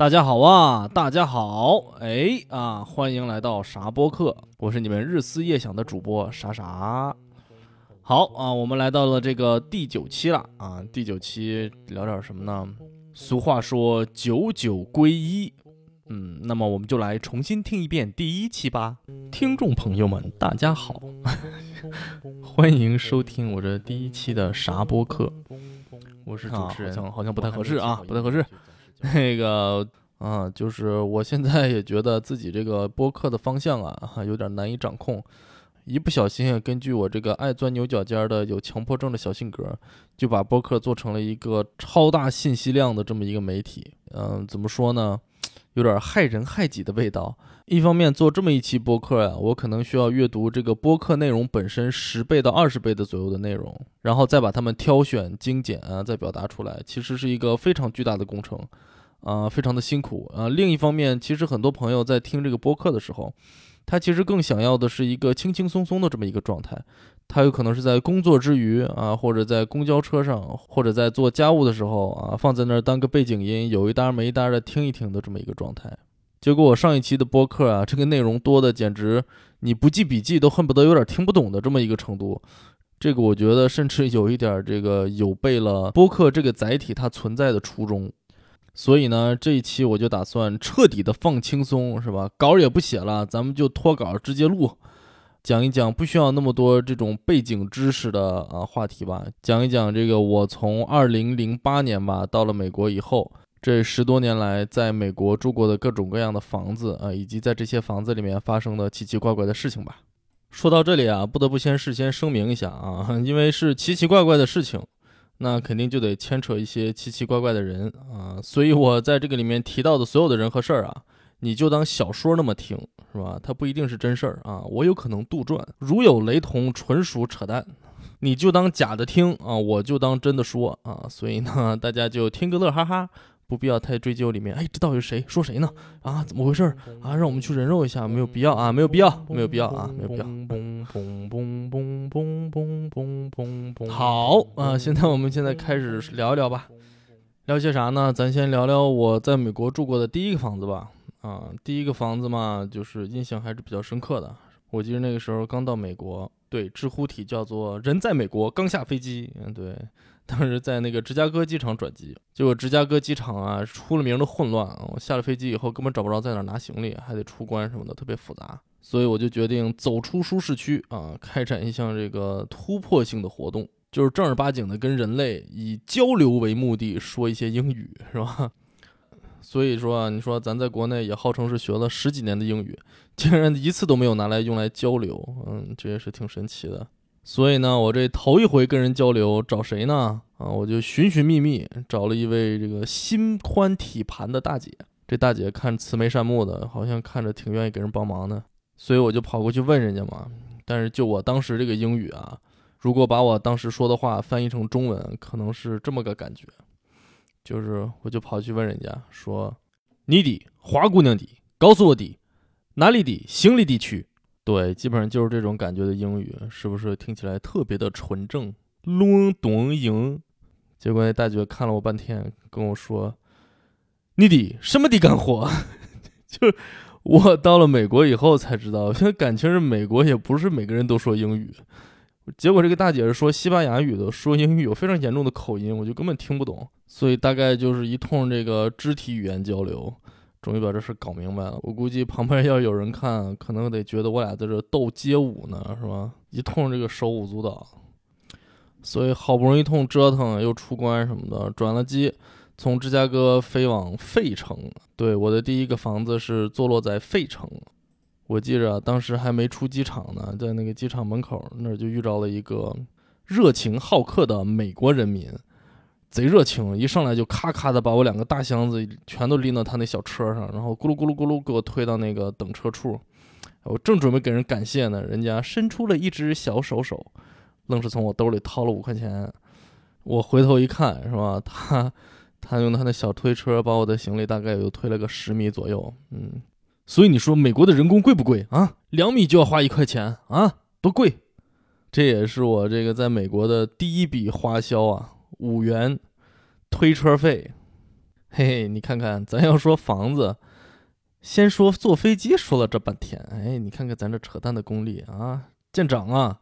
大家好啊，大家好，哎啊，欢迎来到啥播客，我是你们日思夜想的主播啥啥。好啊，我们来到了这个第九期了啊，第九期聊点什么呢？俗话说九九归一，嗯，那么我们就来重新听一遍第一期吧。听众朋友们，大家好，欢迎收听我这第一期的啥播客，我是主持人，好像好像不太合适啊，不太合适。那个啊，就是我现在也觉得自己这个播客的方向啊，有点难以掌控。一不小心，根据我这个爱钻牛角尖的有强迫症的小性格，就把播客做成了一个超大信息量的这么一个媒体。嗯，怎么说呢？有点害人害己的味道。一方面做这么一期播客呀，我可能需要阅读这个播客内容本身十倍到二十倍的左右的内容，然后再把它们挑选精简啊，再表达出来，其实是一个非常巨大的工程。啊，非常的辛苦啊。另一方面，其实很多朋友在听这个播客的时候，他其实更想要的是一个轻轻松松的这么一个状态。他有可能是在工作之余啊，或者在公交车上，或者在做家务的时候啊，放在那儿当个背景音，有一搭没一搭的听一听的这么一个状态。结果我上一期的播客啊，这个内容多的简直你不记笔记都恨不得有点听不懂的这么一个程度。这个我觉得甚至有一点这个有悖了播客这个载体它存在的初衷。所以呢，这一期我就打算彻底的放轻松，是吧？稿也不写了，咱们就脱稿直接录，讲一讲不需要那么多这种背景知识的啊话题吧。讲一讲这个我从二零零八年吧到了美国以后，这十多年来在美国住过的各种各样的房子啊，以及在这些房子里面发生的奇奇怪怪的事情吧。说到这里啊，不得不先事先声明一下啊，因为是奇奇怪怪的事情。那肯定就得牵扯一些奇奇怪怪的人啊，所以我在这个里面提到的所有的人和事儿啊，你就当小说那么听，是吧？它不一定是真事儿啊，我有可能杜撰，如有雷同，纯属扯淡，你就当假的听啊，我就当真的说啊，所以呢，大家就听个乐哈哈。不必要太追究里面，哎，这到底是谁说谁呢？啊，怎么回事儿啊？让我们去人肉一下，没有必要啊，没有必要，没有必要啊，没有必要。好啊，现在我们现在开始聊一聊吧，聊些啥呢？咱先聊聊我在美国住过的第一个房子吧。啊，第一个房子嘛，就是印象还是比较深刻的。我记得那个时候刚到美国，对，知乎体叫做“人在美国刚下飞机”，嗯，对。当时在那个芝加哥机场转机，结果芝加哥机场啊出了名的混乱啊！我下了飞机以后根本找不着在哪拿行李，还得出关什么的，特别复杂。所以我就决定走出舒适区啊，开展一项这个突破性的活动，就是正儿八经的跟人类以交流为目的说一些英语，是吧？所以说啊，你说咱在国内也号称是学了十几年的英语，竟然一次都没有拿来用来交流，嗯，这也是挺神奇的。所以呢，我这头一回跟人交流，找谁呢？啊，我就寻寻觅觅，找了一位这个心宽体盘的大姐。这大姐看慈眉善目的，好像看着挺愿意给人帮忙的。所以我就跑过去问人家嘛。但是就我当时这个英语啊，如果把我当时说的话翻译成中文，可能是这么个感觉。就是我就跑去问人家说：“你的花姑娘的，告诉我的哪里的行李地区？”对，基本上就是这种感觉的英语，是不是听起来特别的纯正？龙东营，结果那大姐看了我半天，跟我说：“你的什么的干活？” 就是我到了美国以后才知道，现在感情是美国也不是每个人都说英语。结果这个大姐是说西班牙语的，说英语有非常严重的口音，我就根本听不懂。所以大概就是一通这个肢体语言交流。终于把这事搞明白了。我估计旁边要有人看，可能得觉得我俩在这斗街舞呢，是吧？一通这个手舞足蹈，所以好不容易一通折腾，又出关什么的，转了机，从芝加哥飞往费城。对，我的第一个房子是坐落在费城。我记着当时还没出机场呢，在那个机场门口那儿就遇到了一个热情好客的美国人民。贼热情，一上来就咔咔的把我两个大箱子全都拎到他那小车上，然后咕噜咕噜咕噜给我推到那个等车处。我正准备给人感谢呢，人家伸出了一只小手手，愣是从我兜里掏了五块钱。我回头一看，是吧？他他用他那小推车把我的行李大概又推了个十米左右。嗯，所以你说美国的人工贵不贵啊？两米就要花一块钱啊，多贵！这也是我这个在美国的第一笔花销啊，五元推车费。嘿嘿，你看看，咱要说房子，先说坐飞机，说了这半天，哎，你看看咱这扯淡的功力啊，见长啊！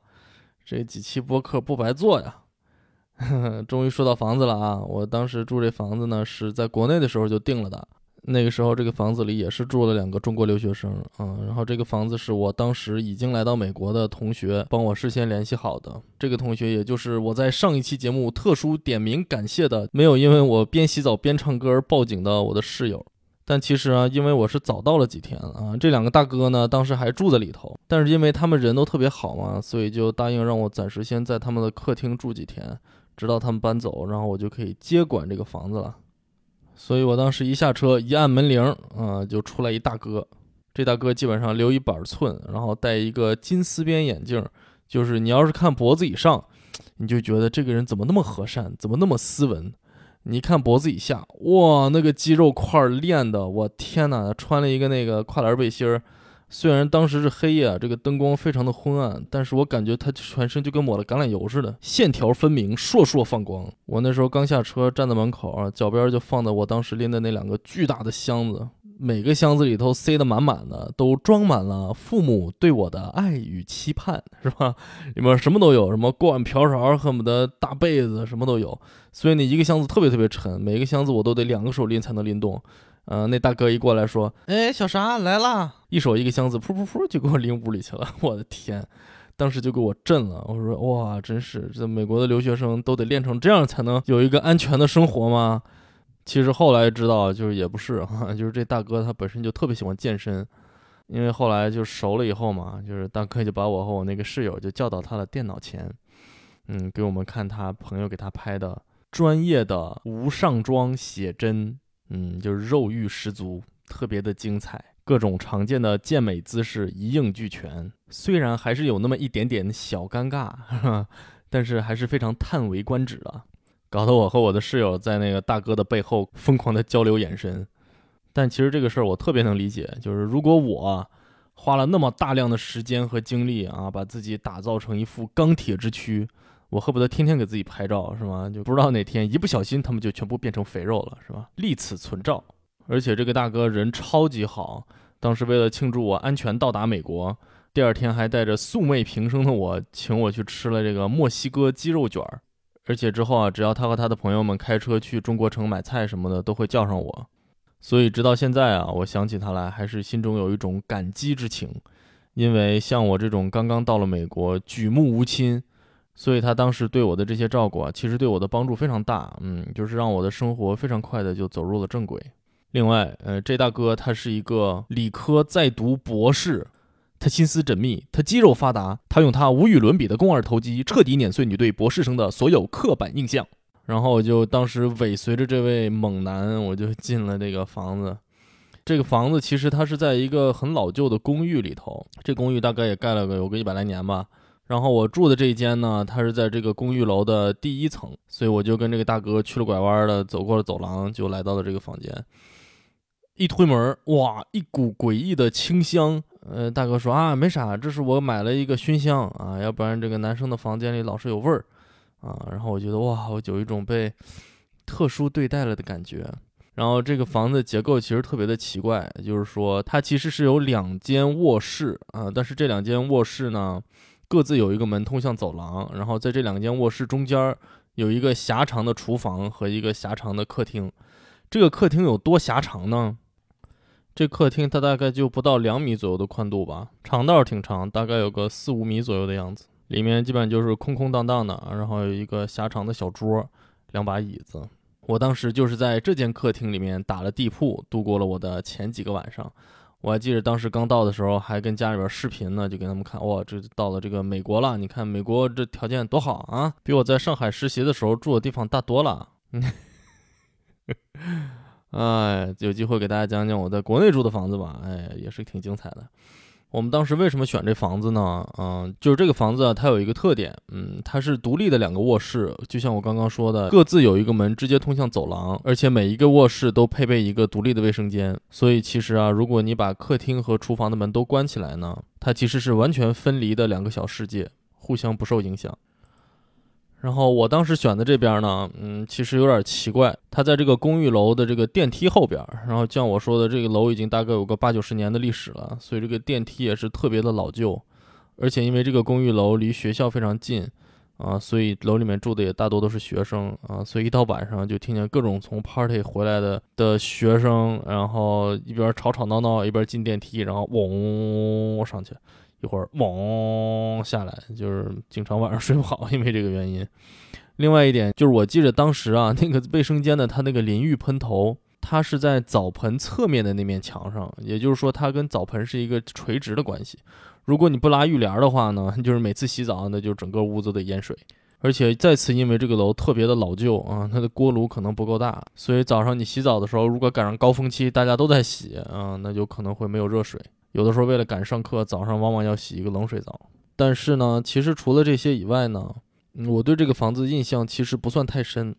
这几期播客不白做呀。终于说到房子了啊！我当时住这房子呢，是在国内的时候就定了的。那个时候，这个房子里也是住了两个中国留学生啊。然后这个房子是我当时已经来到美国的同学帮我事先联系好的。这个同学也就是我在上一期节目特殊点名感谢的，没有因为我边洗澡边唱歌而报警的我的室友。但其实啊，因为我是早到了几天啊，这两个大哥呢当时还住在里头，但是因为他们人都特别好嘛，所以就答应让我暂时先在他们的客厅住几天。直到他们搬走，然后我就可以接管这个房子了。所以我当时一下车，一按门铃，啊，就出来一大哥。这大哥基本上留一板寸，然后戴一个金丝边眼镜，就是你要是看脖子以上，你就觉得这个人怎么那么和善，怎么那么斯文？你看脖子以下，哇，那个肌肉块练的，我天哪！穿了一个那个跨栏背心儿。虽然当时是黑夜啊，这个灯光非常的昏暗，但是我感觉他全身就跟抹了橄榄油似的，线条分明，烁烁放光。我那时候刚下车，站在门口啊，脚边就放的我当时拎的那两个巨大的箱子，每个箱子里头塞得满满的，都装满了父母对我的爱与期盼，是吧？里面什么都有，什么锅碗瓢勺，恨不得大被子，什么都有。所以那一个箱子特别特别沉，每个箱子我都得两个手拎才能拎动。嗯，那大哥一过来说：“哎，小啥来啦？”一手一个箱子，噗噗噗就给我拎屋里去了。我的天，当时就给我震了。我说：“哇，真是这美国的留学生都得练成这样才能有一个安全的生活吗？”其实后来知道，就是也不是哈，就是这大哥他本身就特别喜欢健身，因为后来就熟了以后嘛，就是大哥就把我和我那个室友就叫到他的电脑前，嗯，给我们看他朋友给他拍的专业的无上妆写真。嗯，就是肉欲十足，特别的精彩，各种常见的健美姿势一应俱全。虽然还是有那么一点点小尴尬，但是还是非常叹为观止的，搞得我和我的室友在那个大哥的背后疯狂的交流眼神。但其实这个事儿我特别能理解，就是如果我花了那么大量的时间和精力啊，把自己打造成一副钢铁之躯。我恨不得天天给自己拍照，是吗？就不知道哪天一不小心，他们就全部变成肥肉了，是吧？立此存照。而且这个大哥人超级好，当时为了庆祝我安全到达美国，第二天还带着素昧平生的我，请我去吃了这个墨西哥鸡肉卷儿。而且之后啊，只要他和他的朋友们开车去中国城买菜什么的，都会叫上我。所以直到现在啊，我想起他来，还是心中有一种感激之情，因为像我这种刚刚到了美国，举目无亲。所以他当时对我的这些照顾啊，其实对我的帮助非常大，嗯，就是让我的生活非常快的就走入了正轨。另外，呃，这大哥他是一个理科在读博士，他心思缜密，他肌肉发达，他用他无与伦比的肱二头肌彻底碾碎你对博士生的所有刻板印象。然后我就当时尾随着这位猛男，我就进了这个房子。这个房子其实它是在一个很老旧的公寓里头，这公寓大概也盖了个有个一百来年吧。然后我住的这一间呢，它是在这个公寓楼的第一层，所以我就跟这个大哥去了拐弯的，走过了走廊，就来到了这个房间。一推门，哇，一股诡异的清香。呃，大哥说啊，没啥，这是我买了一个熏香啊，要不然这个男生的房间里老是有味儿啊。然后我觉得哇，我有一种被特殊对待了的感觉。然后这个房子结构其实特别的奇怪，就是说它其实是有两间卧室啊，但是这两间卧室呢。各自有一个门通向走廊，然后在这两间卧室中间有一个狭长的厨房和一个狭长的客厅。这个客厅有多狭长呢？这客厅它大概就不到两米左右的宽度吧，长道挺长，大概有个四五米左右的样子。里面基本就是空空荡荡的，然后有一个狭长的小桌，两把椅子。我当时就是在这间客厅里面打了地铺，度过了我的前几个晚上。我还记得当时刚到的时候，还跟家里边视频呢，就给他们看，哇，这到了这个美国了，你看美国这条件多好啊，比我在上海实习的时候住的地方大多了。哎，有机会给大家讲讲我在国内住的房子吧，哎，也是挺精彩的。我们当时为什么选这房子呢？嗯，就是这个房子啊，它有一个特点，嗯，它是独立的两个卧室，就像我刚刚说的，各自有一个门直接通向走廊，而且每一个卧室都配备一个独立的卫生间。所以其实啊，如果你把客厅和厨房的门都关起来呢，它其实是完全分离的两个小世界，互相不受影响。然后我当时选的这边呢，嗯，其实有点奇怪，它在这个公寓楼的这个电梯后边。然后像我说的，这个楼已经大概有个八九十年的历史了，所以这个电梯也是特别的老旧。而且因为这个公寓楼离学校非常近，啊，所以楼里面住的也大多都是学生啊，所以一到晚上就听见各种从 party 回来的的学生，然后一边吵吵闹闹，一边进电梯，然后嗡上去。一会儿嗡下来，就是经常晚上睡不好，因为这个原因。另外一点就是，我记得当时啊，那个卫生间的它那个淋浴喷头，它是在澡盆侧面的那面墙上，也就是说，它跟澡盆是一个垂直的关系。如果你不拉浴帘的话呢，就是每次洗澡，那就整个屋子得淹水。而且再次，因为这个楼特别的老旧啊，它的锅炉可能不够大，所以早上你洗澡的时候，如果赶上高峰期，大家都在洗啊，那就可能会没有热水。有的时候为了赶上课，早上往往要洗一个冷水澡。但是呢，其实除了这些以外呢，我对这个房子印象其实不算太深。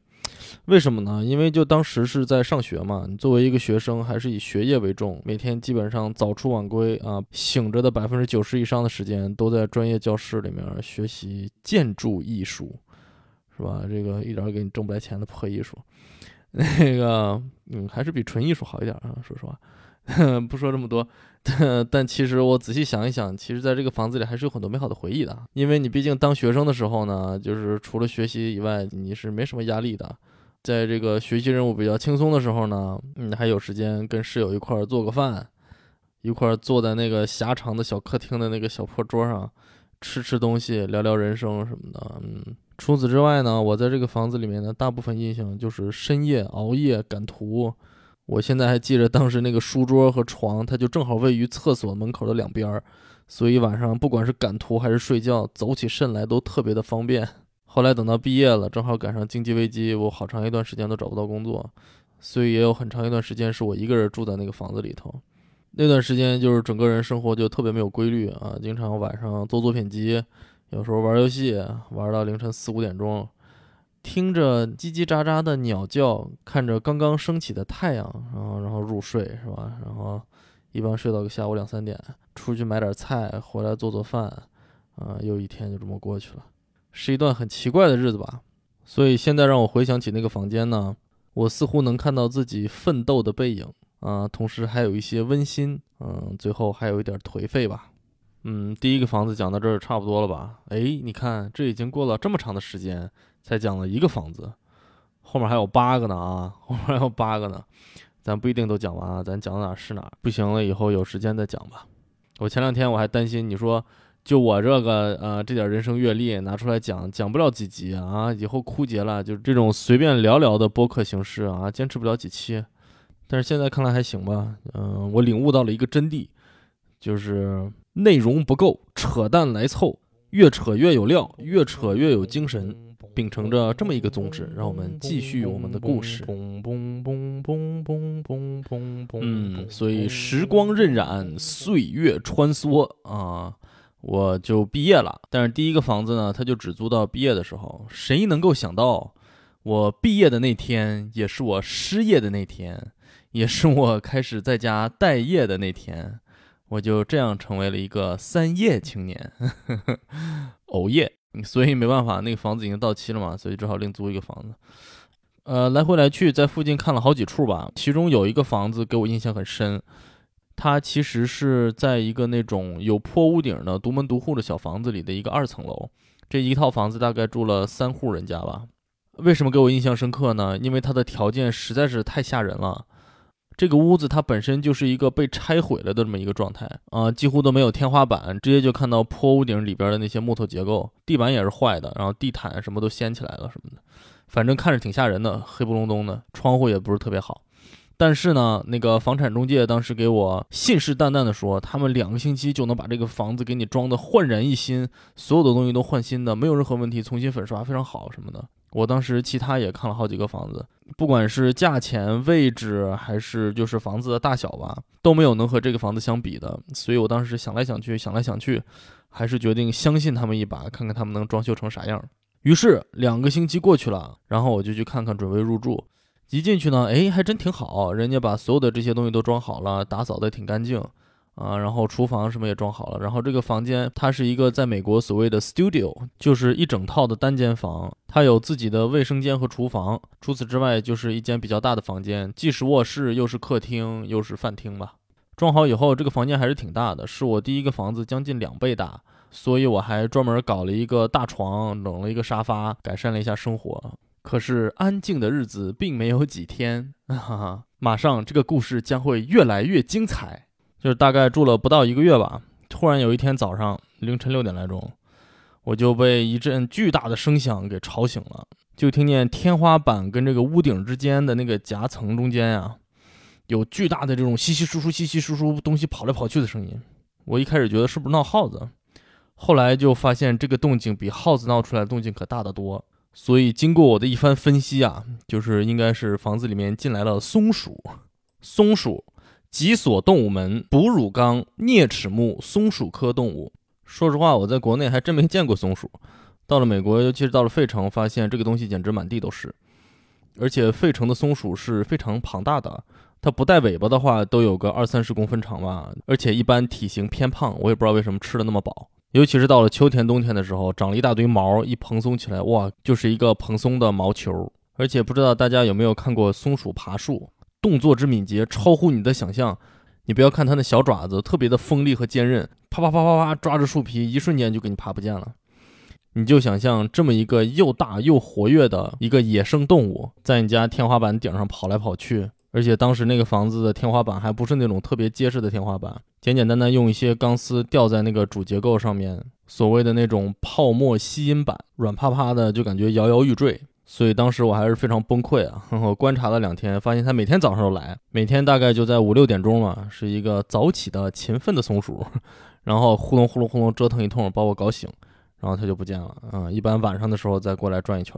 为什么呢？因为就当时是在上学嘛，你作为一个学生，还是以学业为重，每天基本上早出晚归啊，醒着的百分之九十以上的时间都在专业教室里面学习建筑艺术，是吧？这个一点给你挣不来钱的破艺术，那个嗯，还是比纯艺术好一点啊，说实话。不说这么多，但其实我仔细想一想，其实在这个房子里还是有很多美好的回忆的。因为你毕竟当学生的时候呢，就是除了学习以外，你是没什么压力的。在这个学习任务比较轻松的时候呢，你还有时间跟室友一块儿做个饭，一块儿坐在那个狭长的小客厅的那个小破桌上，吃吃东西，聊聊人生什么的。嗯，除此之外呢，我在这个房子里面的大部分印象就是深夜熬夜赶图。我现在还记着当时那个书桌和床，它就正好位于厕所门口的两边儿，所以晚上不管是赶图还是睡觉，走起肾来都特别的方便。后来等到毕业了，正好赶上经济危机，我好长一段时间都找不到工作，所以也有很长一段时间是我一个人住在那个房子里头。那段时间就是整个人生活就特别没有规律啊，经常晚上做作品集，有时候玩游戏，玩到凌晨四五点钟。听着叽叽喳喳的鸟叫，看着刚刚升起的太阳，然后然后入睡是吧？然后一般睡到个下午两三点，出去买点菜，回来做做饭，啊，又一天就这么过去了，是一段很奇怪的日子吧？所以现在让我回想起那个房间呢，我似乎能看到自己奋斗的背影啊，同时还有一些温馨，嗯，最后还有一点颓废吧。嗯，第一个房子讲到这儿差不多了吧？哎，你看这已经过了这么长的时间。才讲了一个房子，后面还有八个呢啊，后面还有八个呢，咱不一定都讲完啊，咱讲哪是哪，不行了以后有时间再讲吧。我前两天我还担心，你说就我这个呃这点人生阅历拿出来讲，讲不了几集啊，以后枯竭了，就这种随便聊聊的播客形式啊，坚持不了几期。但是现在看来还行吧，嗯，我领悟到了一个真谛，就是内容不够，扯淡来凑，越扯越有料，越扯越有精神。秉承着这么一个宗旨，让我们继续我们的故事。嗯，所以时光荏苒，岁月穿梭啊，我就毕业了。但是第一个房子呢，它就只租到毕业的时候。谁能够想到，我毕业的那天，也是我失业的那天，也是我开始在家待业的那天，我就这样成为了一个三业青年，熬夜。所以没办法，那个房子已经到期了嘛，所以只好另租一个房子。呃，来回来去在附近看了好几处吧，其中有一个房子给我印象很深，它其实是在一个那种有破屋顶的独门独户的小房子里的一个二层楼，这一套房子大概住了三户人家吧。为什么给我印象深刻呢？因为它的条件实在是太吓人了。这个屋子它本身就是一个被拆毁了的这么一个状态啊，几乎都没有天花板，直接就看到破屋顶里边的那些木头结构，地板也是坏的，然后地毯什么都掀起来了什么的，反正看着挺吓人的，黑不隆咚的，窗户也不是特别好。但是呢，那个房产中介当时给我信誓旦旦的说，他们两个星期就能把这个房子给你装的焕然一新，所有的东西都换新的，没有任何问题，重新粉刷非常好什么的。我当时其他也看了好几个房子，不管是价钱、位置，还是就是房子的大小吧，都没有能和这个房子相比的。所以我当时想来想去，想来想去，还是决定相信他们一把，看看他们能装修成啥样。于是两个星期过去了，然后我就去看看，准备入住。一进去呢，哎，还真挺好，人家把所有的这些东西都装好了，打扫的挺干净。啊，然后厨房什么也装好了，然后这个房间它是一个在美国所谓的 studio，就是一整套的单间房，它有自己的卫生间和厨房，除此之外就是一间比较大的房间，既是卧室又是客厅又是饭厅吧。装好以后，这个房间还是挺大的，是我第一个房子将近两倍大，所以我还专门搞了一个大床，弄了一个沙发，改善了一下生活。可是安静的日子并没有几天，哈哈，马上这个故事将会越来越精彩。就是大概住了不到一个月吧，突然有一天早上凌晨六点来钟，我就被一阵巨大的声响给吵醒了，就听见天花板跟这个屋顶之间的那个夹层中间呀，有巨大的这种稀稀疏疏、稀稀疏疏东西跑来跑去的声音。我一开始觉得是不是闹耗子，后来就发现这个动静比耗子闹出来的动静可大得多。所以经过我的一番分析啊，就是应该是房子里面进来了松鼠，松鼠。脊索动物门哺乳纲啮齿目松鼠科动物。说实话，我在国内还真没见过松鼠。到了美国，尤其是到了费城，发现这个东西简直满地都是。而且费城的松鼠是非常庞大的，它不带尾巴的话，都有个二三十公分长吧。而且一般体型偏胖，我也不知道为什么吃的那么饱。尤其是到了秋天、冬天的时候，长了一大堆毛，一蓬松起来，哇，就是一个蓬松的毛球。而且不知道大家有没有看过松鼠爬树？动作之敏捷超乎你的想象，你不要看它那小爪子特别的锋利和坚韧，啪啪啪啪啪抓着树皮，一瞬间就给你爬不见了。你就想象这么一个又大又活跃的一个野生动物，在你家天花板顶上跑来跑去，而且当时那个房子的天花板还不是那种特别结实的天花板，简简单单用一些钢丝吊在那个主结构上面，所谓的那种泡沫吸音板，软趴趴的，就感觉摇摇欲坠。所以当时我还是非常崩溃啊！我观察了两天，发现它每天早上都来，每天大概就在五六点钟嘛，是一个早起的勤奋的松鼠，然后呼隆呼隆呼隆折腾一通，把我搞醒，然后它就不见了啊！一般晚上的时候再过来转一圈，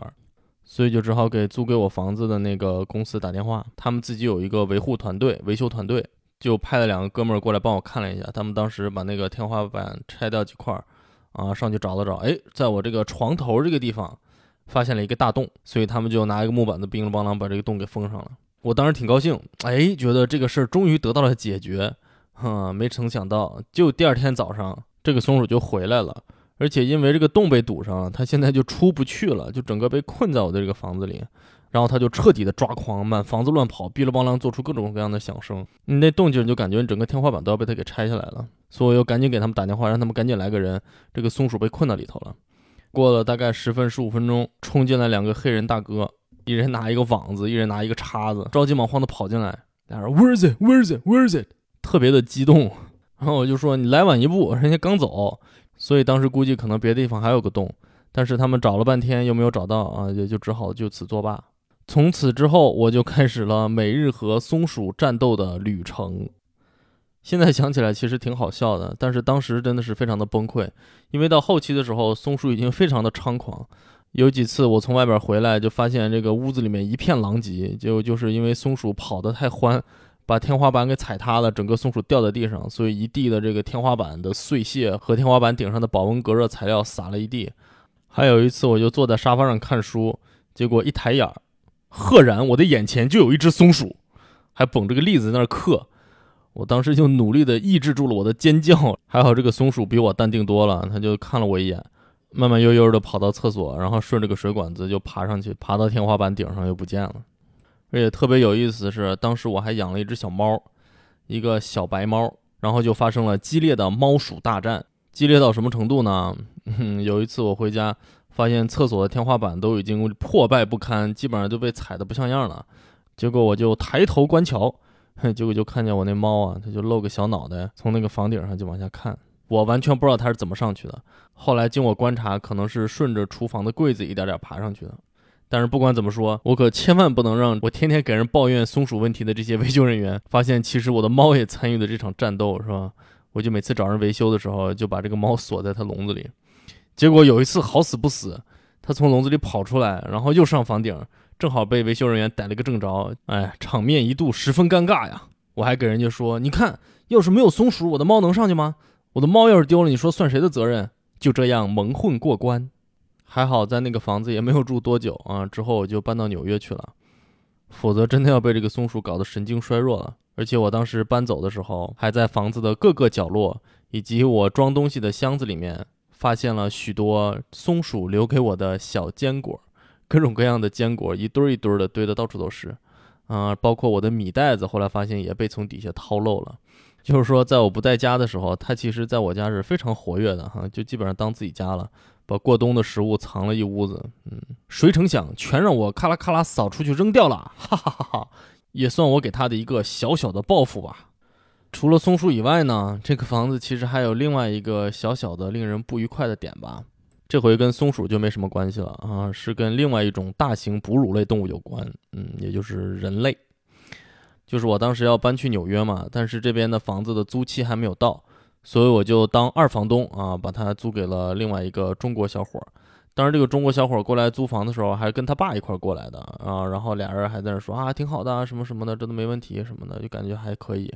所以就只好给租给我房子的那个公司打电话，他们自己有一个维护团队、维修团队，就派了两个哥们儿过来帮我看了一下，他们当时把那个天花板拆掉几块儿，啊，上去找了找，哎，在我这个床头这个地方。发现了一个大洞，所以他们就拿一个木板子，乒铃乓啷把这个洞给封上了。我当时挺高兴，哎，觉得这个事儿终于得到了解决。哼，没曾想到，就第二天早上，这个松鼠就回来了，而且因为这个洞被堵上了，它现在就出不去了，就整个被困在我的这个房子里。然后它就彻底的抓狂，满房子乱跑，哔哩乓啷做出各种各样的响声。你那动静就感觉整个天花板都要被它给拆下来了。所以我又赶紧给他们打电话，让他们赶紧来个人。这个松鼠被困到里头了。过了大概十分十五分钟，冲进来两个黑人大哥，一人拿一个网子，一人拿一个叉子，着急忙慌的跑进来。俩人 Where is it? Where is it? Where is it? 特别的激动。然后我就说你来晚一步，人家刚走，所以当时估计可能别的地方还有个洞，但是他们找了半天又没有找到啊，也就只好就此作罢。从此之后，我就开始了每日和松鼠战斗的旅程。现在想起来其实挺好笑的，但是当时真的是非常的崩溃，因为到后期的时候，松鼠已经非常的猖狂。有几次我从外边回来，就发现这个屋子里面一片狼藉，结果就是因为松鼠跑得太欢，把天花板给踩塌了，整个松鼠掉在地上，所以一地的这个天花板的碎屑和天花板顶上的保温隔热材料撒了一地。还有一次，我就坐在沙发上看书，结果一抬眼，赫然我的眼前就有一只松鼠，还捧着个栗子在那儿嗑。我当时就努力的抑制住了我的尖叫，还好这个松鼠比我淡定多了，它就看了我一眼，慢慢悠悠的跑到厕所，然后顺着个水管子就爬上去，爬到天花板顶上又不见了。而且特别有意思的是，当时我还养了一只小猫，一个小白猫，然后就发生了激烈的猫鼠大战。激烈到什么程度呢？有一次我回家，发现厕所的天花板都已经破败不堪，基本上都被踩得不像样了。结果我就抬头观瞧。结果就看见我那猫啊，它就露个小脑袋，从那个房顶上就往下看。我完全不知道它是怎么上去的。后来经我观察，可能是顺着厨房的柜子一点点爬上去的。但是不管怎么说，我可千万不能让我天天给人抱怨松鼠问题的这些维修人员发现，其实我的猫也参与了这场战斗，是吧？我就每次找人维修的时候，就把这个猫锁在它笼子里。结果有一次好死不死，它从笼子里跑出来，然后又上房顶，正好被维修人员逮了个正着，哎，场面一度十分尴尬呀。我还给人家说，你看，要是没有松鼠，我的猫能上去吗？我的猫要是丢了，你说算谁的责任？就这样蒙混过关，还好在那个房子也没有住多久啊，之后我就搬到纽约去了，否则真的要被这个松鼠搞得神经衰弱了。而且我当时搬走的时候，还在房子的各个角落以及我装东西的箱子里面。发现了许多松鼠留给我的小坚果，各种各样的坚果，一堆一堆的堆的到处都是，啊，包括我的米袋子，后来发现也被从底下掏漏了。就是说，在我不在家的时候，它其实在我家是非常活跃的哈，就基本上当自己家了，把过冬的食物藏了一屋子。嗯，谁成想全让我咔啦咔啦扫出去扔掉了，哈哈哈哈！也算我给他的一个小小的报复吧。除了松鼠以外呢，这个房子其实还有另外一个小小的令人不愉快的点吧。这回跟松鼠就没什么关系了啊，是跟另外一种大型哺乳类动物有关，嗯，也就是人类。就是我当时要搬去纽约嘛，但是这边的房子的租期还没有到，所以我就当二房东啊，把它租给了另外一个中国小伙儿。当时这个中国小伙儿过来租房的时候，还跟他爸一块儿过来的啊，然后俩人还在那说啊，挺好的啊，什么什么的，这都没问题什么的，就感觉还可以。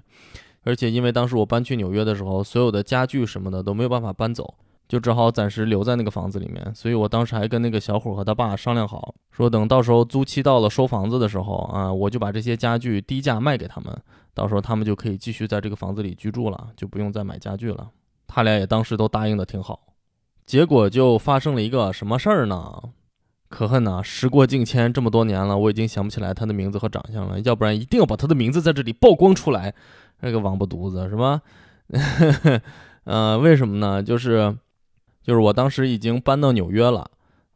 而且因为当时我搬去纽约的时候，所有的家具什么的都没有办法搬走，就只好暂时留在那个房子里面。所以我当时还跟那个小伙和他爸商量好，说等到时候租期到了收房子的时候啊，我就把这些家具低价卖给他们，到时候他们就可以继续在这个房子里居住了，就不用再买家具了。他俩也当时都答应的挺好。结果就发生了一个什么事儿呢？可恨呐！时过境迁这么多年了，我已经想不起来他的名字和长相了，要不然一定要把他的名字在这里曝光出来。那个王八犊子是吧？呃，为什么呢？就是，就是我当时已经搬到纽约了，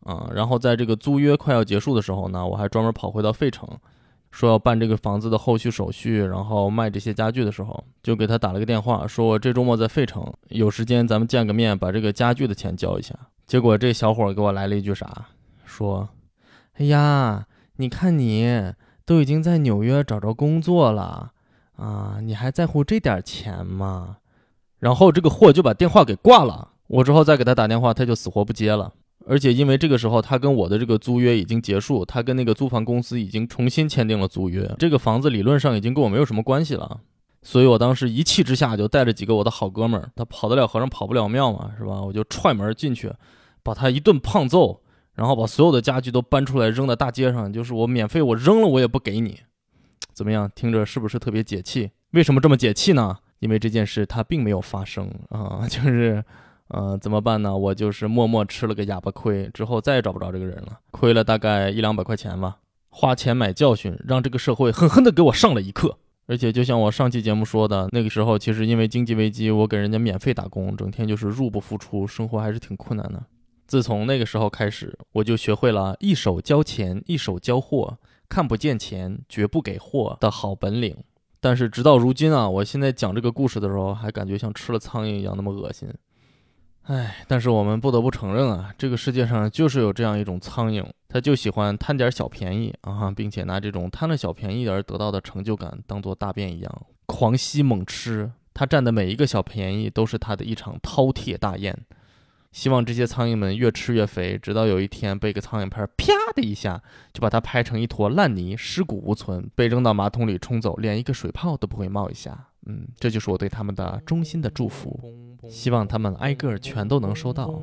啊，然后在这个租约快要结束的时候呢，我还专门跑回到费城，说要办这个房子的后续手续，然后卖这些家具的时候，就给他打了个电话，说我这周末在费城，有时间咱们见个面，把这个家具的钱交一下。结果这小伙给我来了一句啥？说，哎呀，你看你都已经在纽约找着工作了。啊，你还在乎这点钱吗？然后这个货就把电话给挂了。我之后再给他打电话，他就死活不接了。而且因为这个时候他跟我的这个租约已经结束，他跟那个租房公司已经重新签订了租约，这个房子理论上已经跟我没有什么关系了。所以我当时一气之下就带着几个我的好哥们儿，他跑得了和尚跑不了庙嘛，是吧？我就踹门进去，把他一顿胖揍，然后把所有的家具都搬出来扔在大街上，就是我免费我扔了我也不给你。怎么样？听着是不是特别解气？为什么这么解气呢？因为这件事它并没有发生啊，就是，呃，怎么办呢？我就是默默吃了个哑巴亏，之后再也找不着这个人了，亏了大概一两百块钱吧。花钱买教训，让这个社会狠狠地给我上了一课。而且就像我上期节目说的，那个时候其实因为经济危机，我给人家免费打工，整天就是入不敷出，生活还是挺困难的。自从那个时候开始，我就学会了一手交钱，一手交货。看不见钱，绝不给货的好本领。但是直到如今啊，我现在讲这个故事的时候，还感觉像吃了苍蝇一样那么恶心。唉，但是我们不得不承认啊，这个世界上就是有这样一种苍蝇，它就喜欢贪点小便宜啊，并且拿这种贪了小便宜而得到的成就感当做大便一样狂吸猛吃。它占的每一个小便宜都是它的一场饕餮大宴。希望这些苍蝇们越吃越肥，直到有一天被个苍蝇拍啪的一下，就把它拍成一坨烂泥，尸骨无存，被扔到马桶里冲走，连一个水泡都不会冒一下。嗯，这就是我对他们的衷心的祝福，希望他们挨个全都能收到。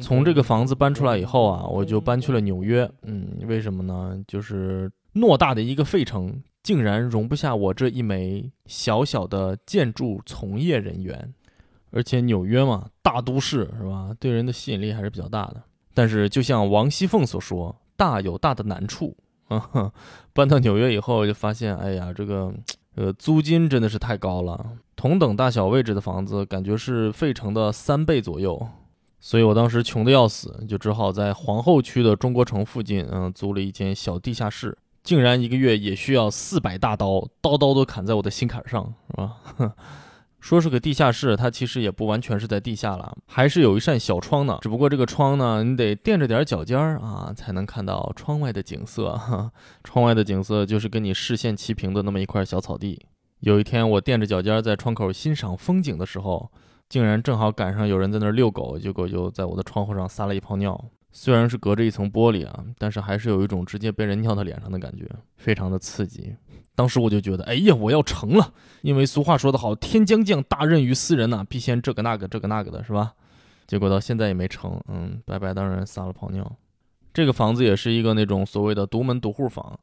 从这个房子搬出来以后啊，我就搬去了纽约。嗯，为什么呢？就是偌大的一个费城。竟然容不下我这一枚小小的建筑从业人员，而且纽约嘛，大都市是吧？对人的吸引力还是比较大的。但是就像王熙凤所说，大有大的难处啊。搬到纽约以后，就发现，哎呀，这个呃租金真的是太高了。同等大小位置的房子，感觉是费城的三倍左右。所以我当时穷的要死，就只好在皇后区的中国城附近，嗯，租了一间小地下室。竟然一个月也需要四百大刀，刀刀都砍在我的心坎上，是吧？说是个地下室，它其实也不完全是在地下了，还是有一扇小窗呢。只不过这个窗呢，你得垫着点脚尖儿啊，才能看到窗外的景色。窗外的景色就是跟你视线齐平的那么一块小草地。有一天，我垫着脚尖在窗口欣赏风景的时候，竟然正好赶上有人在那儿遛狗，结果就在我的窗户上撒了一泡尿。虽然是隔着一层玻璃啊，但是还是有一种直接被人尿到脸上的感觉，非常的刺激。当时我就觉得，哎呀，我要成了，因为俗话说得好，天将降大任于斯人呐，必先这个那个这个那个的，是吧？结果到现在也没成，嗯，白白当然撒了泡尿。这个房子也是一个那种所谓的独门独户房，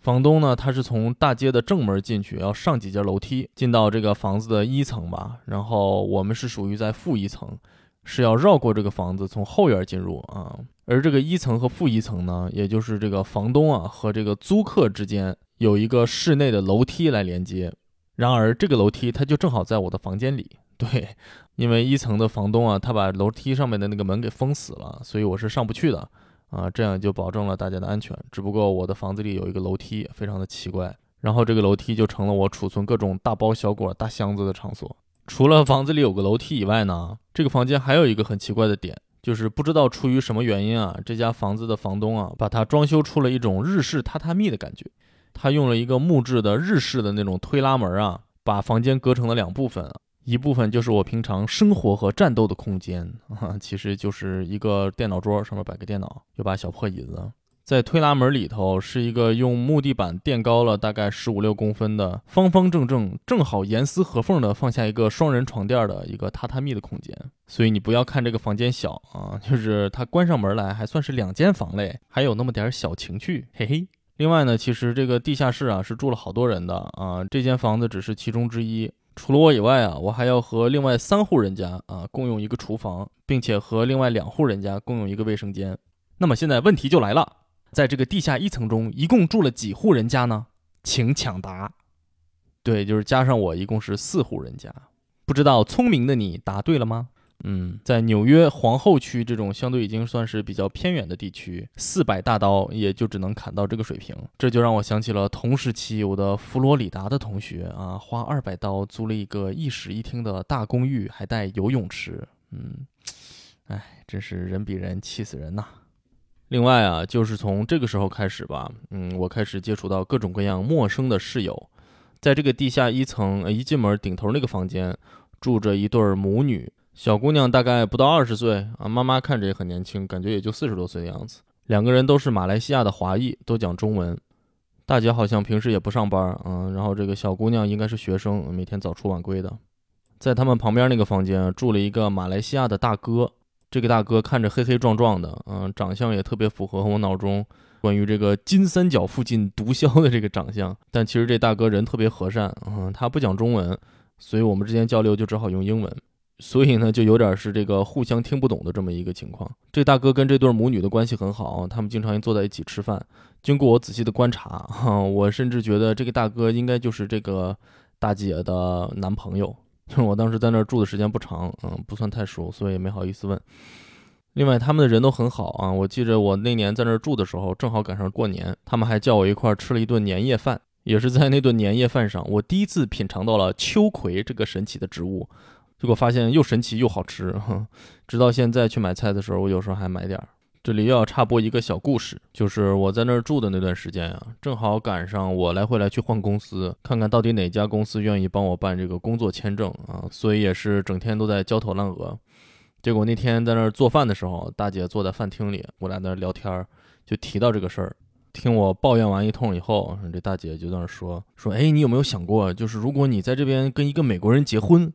房东呢，他是从大街的正门进去，要上几节楼梯进到这个房子的一层吧，然后我们是属于在负一层。是要绕过这个房子，从后院进入啊。而这个一层和负一层呢，也就是这个房东啊和这个租客之间有一个室内的楼梯来连接。然而这个楼梯它就正好在我的房间里。对，因为一层的房东啊，他把楼梯上面的那个门给封死了，所以我是上不去的啊。这样就保证了大家的安全。只不过我的房子里有一个楼梯，非常的奇怪。然后这个楼梯就成了我储存各种大包小裹、大箱子的场所。除了房子里有个楼梯以外呢，这个房间还有一个很奇怪的点，就是不知道出于什么原因啊，这家房子的房东啊，把它装修出了一种日式榻榻米的感觉。他用了一个木质的日式的那种推拉门啊，把房间隔成了两部分，一部分就是我平常生活和战斗的空间啊，其实就是一个电脑桌，上面摆个电脑，有把小破椅子。在推拉门里头是一个用木地板垫高了大概十五六公分的方方正正、正好严丝合缝的放下一个双人床垫的一个榻榻米的空间。所以你不要看这个房间小啊，就是它关上门来还算是两间房嘞，还有那么点小情趣，嘿嘿。另外呢，其实这个地下室啊是住了好多人的啊，这间房子只是其中之一。除了我以外啊，我还要和另外三户人家啊共用一个厨房，并且和另外两户人家共用一个卫生间。那么现在问题就来了。在这个地下一层中，一共住了几户人家呢？请抢答。对，就是加上我，一共是四户人家。不知道聪明的你答对了吗？嗯，在纽约皇后区这种相对已经算是比较偏远的地区，四百大刀也就只能砍到这个水平。这就让我想起了同时期我的佛罗里达的同学啊，花二百刀租了一个一室一厅的大公寓，还带游泳池。嗯，哎，真是人比人气死人呐。另外啊，就是从这个时候开始吧，嗯，我开始接触到各种各样陌生的室友。在这个地下一层，一进门顶头那个房间，住着一对母女，小姑娘大概不到二十岁啊，妈妈看着也很年轻，感觉也就四十多岁的样子。两个人都是马来西亚的华裔，都讲中文。大姐好像平时也不上班，嗯，然后这个小姑娘应该是学生，每天早出晚归的。在他们旁边那个房间住了一个马来西亚的大哥。这个大哥看着黑黑壮壮的，嗯，长相也特别符合我脑中关于这个金三角附近毒枭的这个长相。但其实这大哥人特别和善，嗯，他不讲中文，所以我们之间交流就只好用英文，所以呢，就有点是这个互相听不懂的这么一个情况。这大哥跟这对母女的关系很好，他们经常坐在一起吃饭。经过我仔细的观察，哈，我甚至觉得这个大哥应该就是这个大姐的男朋友。就我当时在那儿住的时间不长，嗯，不算太熟，所以没好意思问。另外，他们的人都很好啊。我记着我那年在那儿住的时候，正好赶上过年，他们还叫我一块儿吃了一顿年夜饭。也是在那顿年夜饭上，我第一次品尝到了秋葵这个神奇的植物，结果发现又神奇又好吃。直到现在去买菜的时候，我有时候还买点儿。这里又要插播一个小故事，就是我在那儿住的那段时间呀，正好赶上我来回来去换公司，看看到底哪家公司愿意帮我办这个工作签证啊，所以也是整天都在焦头烂额。结果那天在那儿做饭的时候，大姐坐在饭厅里，我俩在那聊天儿，就提到这个事儿。听我抱怨完一通以后，这大姐就在那儿说说，哎，你有没有想过，就是如果你在这边跟一个美国人结婚，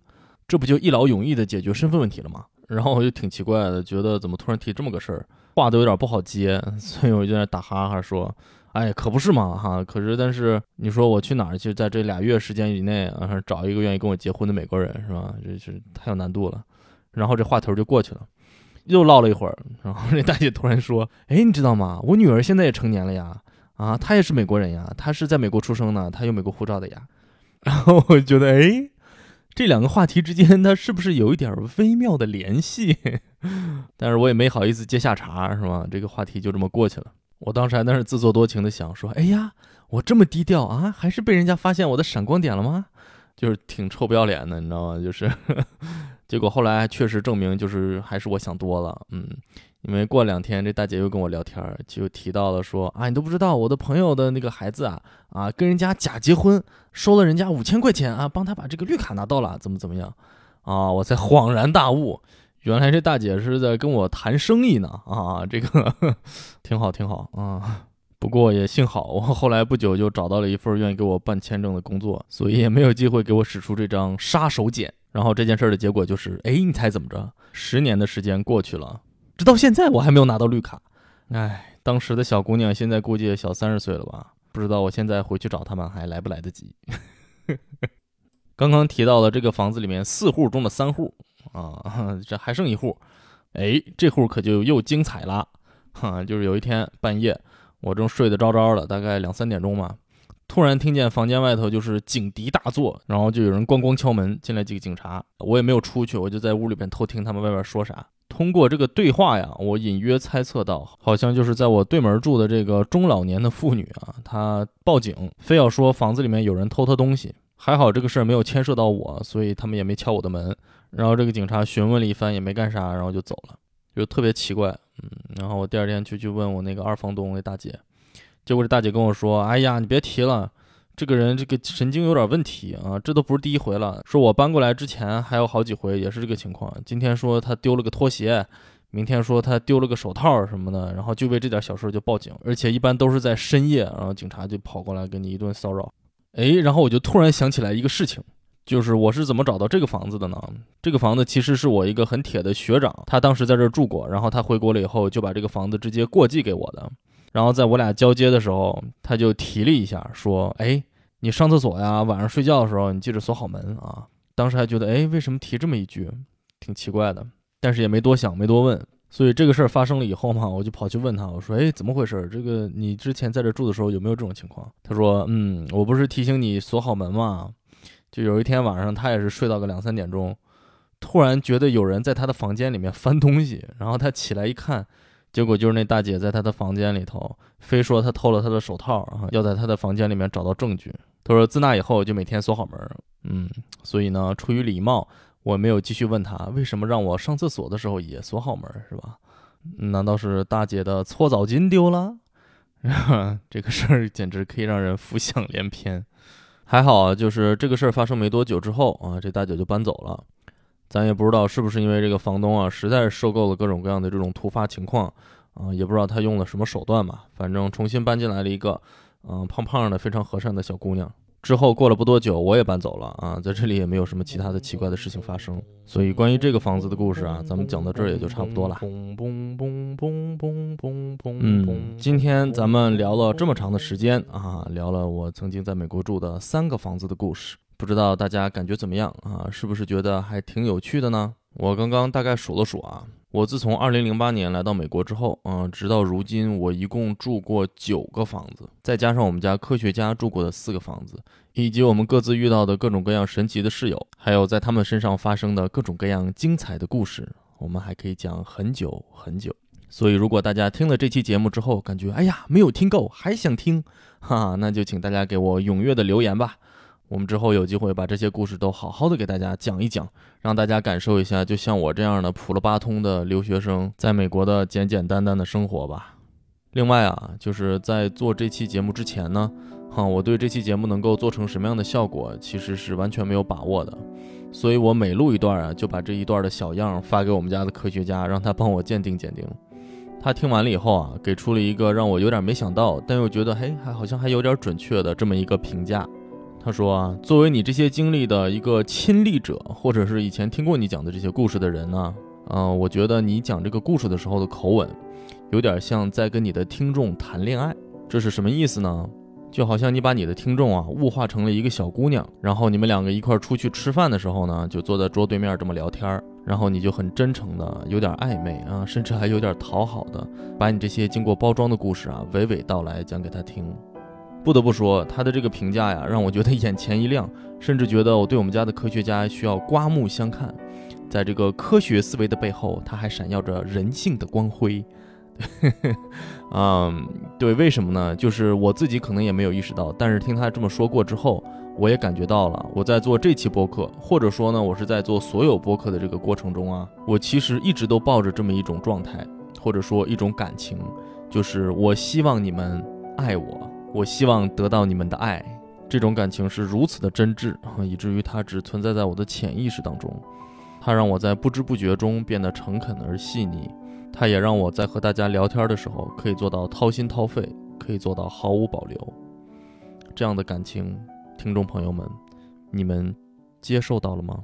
这不就一劳永逸的解决身份问题了吗？然后我就挺奇怪的，觉得怎么突然提这么个事儿。话都有点不好接，所以我就在那打哈哈说：“哎，可不是嘛，哈！可是，但是你说我去哪儿去，在这俩月时间以内啊，找一个愿意跟我结婚的美国人，是吧？这是太有难度了。”然后这话头就过去了，又唠了一会儿，然后这大姐突然说：“哎，你知道吗？我女儿现在也成年了呀，啊，她也是美国人呀，她是在美国出生的，她有美国护照的呀。”然后我觉得，哎。这两个话题之间，它是不是有一点微妙的联系？但是我也没好意思接下茬，是吧？这个话题就这么过去了。我当时还在那自作多情的想说：“哎呀，我这么低调啊，还是被人家发现我的闪光点了吗？”就是挺臭不要脸的，你知道吗？就是，结果后来确实证明，就是还是我想多了，嗯。因为过两天，这大姐又跟我聊天，就提到了说啊，你都不知道我的朋友的那个孩子啊啊，跟人家假结婚，收了人家五千块钱啊，帮他把这个绿卡拿到了，怎么怎么样？啊，我才恍然大悟，原来这大姐是在跟我谈生意呢啊，这个挺好挺好啊。不过也幸好，我后来不久就找到了一份愿意给我办签证的工作，所以也没有机会给我使出这张杀手锏。然后这件事儿的结果就是，哎，你猜怎么着？十年的时间过去了，直到现在我还没有拿到绿卡。哎，当时的小姑娘现在估计也小三十岁了吧？不知道我现在回去找他们还来不来得及。刚刚提到了这个房子里面四户中的三户啊，这还剩一户，哎，这户可就又精彩了哈！就是有一天半夜，我正睡得着着的，大概两三点钟嘛，突然听见房间外头就是警笛大作，然后就有人咣咣敲门，进来几个警察，我也没有出去，我就在屋里边偷听他们外边说啥。通过这个对话呀，我隐约猜测到，好像就是在我对门住的这个中老年的妇女啊，她报警，非要说房子里面有人偷她东西。还好这个事儿没有牵涉到我，所以他们也没敲我的门。然后这个警察询问了一番，也没干啥，然后就走了，就特别奇怪。嗯，然后我第二天就去问我那个二房东那大姐，结果这大姐跟我说：“哎呀，你别提了，这个人这个神经有点问题啊，这都不是第一回了。说我搬过来之前还有好几回也是这个情况。今天说他丢了个拖鞋，明天说他丢了个手套什么的，然后就为这点小事就报警，而且一般都是在深夜，然后警察就跑过来给你一顿骚扰。”哎，然后我就突然想起来一个事情，就是我是怎么找到这个房子的呢？这个房子其实是我一个很铁的学长，他当时在这儿住过，然后他回国了以后就把这个房子直接过继给我的。然后在我俩交接的时候，他就提了一下，说：“哎，你上厕所呀，晚上睡觉的时候你记着锁好门啊。”当时还觉得，哎，为什么提这么一句，挺奇怪的，但是也没多想，没多问。所以这个事儿发生了以后嘛，我就跑去问他，我说：“哎，怎么回事？这个你之前在这住的时候有没有这种情况？”他说：“嗯，我不是提醒你锁好门吗？就有一天晚上，他也是睡到个两三点钟，突然觉得有人在他的房间里面翻东西，然后他起来一看，结果就是那大姐在他的房间里头，非说他偷了他的手套，然后要在他的房间里面找到证据。他说自那以后就每天锁好门，嗯，所以呢，出于礼貌。”我没有继续问他为什么让我上厕所的时候也锁好门，是吧？难道是大姐的搓澡巾丢了？这个事儿简直可以让人浮想联翩。还好啊，就是这个事儿发生没多久之后啊，这大姐就搬走了。咱也不知道是不是因为这个房东啊，实在是受够了各种各样的这种突发情况啊，也不知道他用了什么手段吧。反正重新搬进来了一个，嗯，胖胖的、非常和善的小姑娘。之后过了不多久，我也搬走了啊，在这里也没有什么其他的奇怪的事情发生，所以关于这个房子的故事啊，咱们讲到这儿也就差不多了。嗯，今天咱们聊了这么长的时间啊，聊了我曾经在美国住的三个房子的故事，不知道大家感觉怎么样啊？是不是觉得还挺有趣的呢？我刚刚大概数了数啊。我自从二零零八年来到美国之后，嗯，直到如今，我一共住过九个房子，再加上我们家科学家住过的四个房子，以及我们各自遇到的各种各样神奇的室友，还有在他们身上发生的各种各样精彩的故事，我们还可以讲很久很久。所以，如果大家听了这期节目之后，感觉哎呀没有听够，还想听，哈哈，那就请大家给我踊跃的留言吧。我们之后有机会把这些故事都好好的给大家讲一讲，让大家感受一下，就像我这样的普了八通的留学生在美国的简简单单的生活吧。另外啊，就是在做这期节目之前呢，哈，我对这期节目能够做成什么样的效果，其实是完全没有把握的。所以我每录一段啊，就把这一段的小样发给我们家的科学家，让他帮我鉴定鉴定。他听完了以后啊，给出了一个让我有点没想到，但又觉得嘿，还好像还有点准确的这么一个评价。他说啊，作为你这些经历的一个亲历者，或者是以前听过你讲的这些故事的人呢，嗯，我觉得你讲这个故事的时候的口吻，有点像在跟你的听众谈恋爱。这是什么意思呢？就好像你把你的听众啊物化成了一个小姑娘，然后你们两个一块出去吃饭的时候呢，就坐在桌对面这么聊天，然后你就很真诚的，有点暧昧啊，甚至还有点讨好的，把你这些经过包装的故事啊娓娓道来讲给他听。不得不说，他的这个评价呀，让我觉得眼前一亮，甚至觉得我对我们家的科学家需要刮目相看。在这个科学思维的背后，他还闪耀着人性的光辉。嗯，对，为什么呢？就是我自己可能也没有意识到，但是听他这么说过之后，我也感觉到了。我在做这期播客，或者说呢，我是在做所有播客的这个过程中啊，我其实一直都抱着这么一种状态，或者说一种感情，就是我希望你们爱我。我希望得到你们的爱，这种感情是如此的真挚，以至于它只存在在我的潜意识当中。它让我在不知不觉中变得诚恳而细腻，它也让我在和大家聊天的时候可以做到掏心掏肺，可以做到毫无保留。这样的感情，听众朋友们，你们接受到了吗？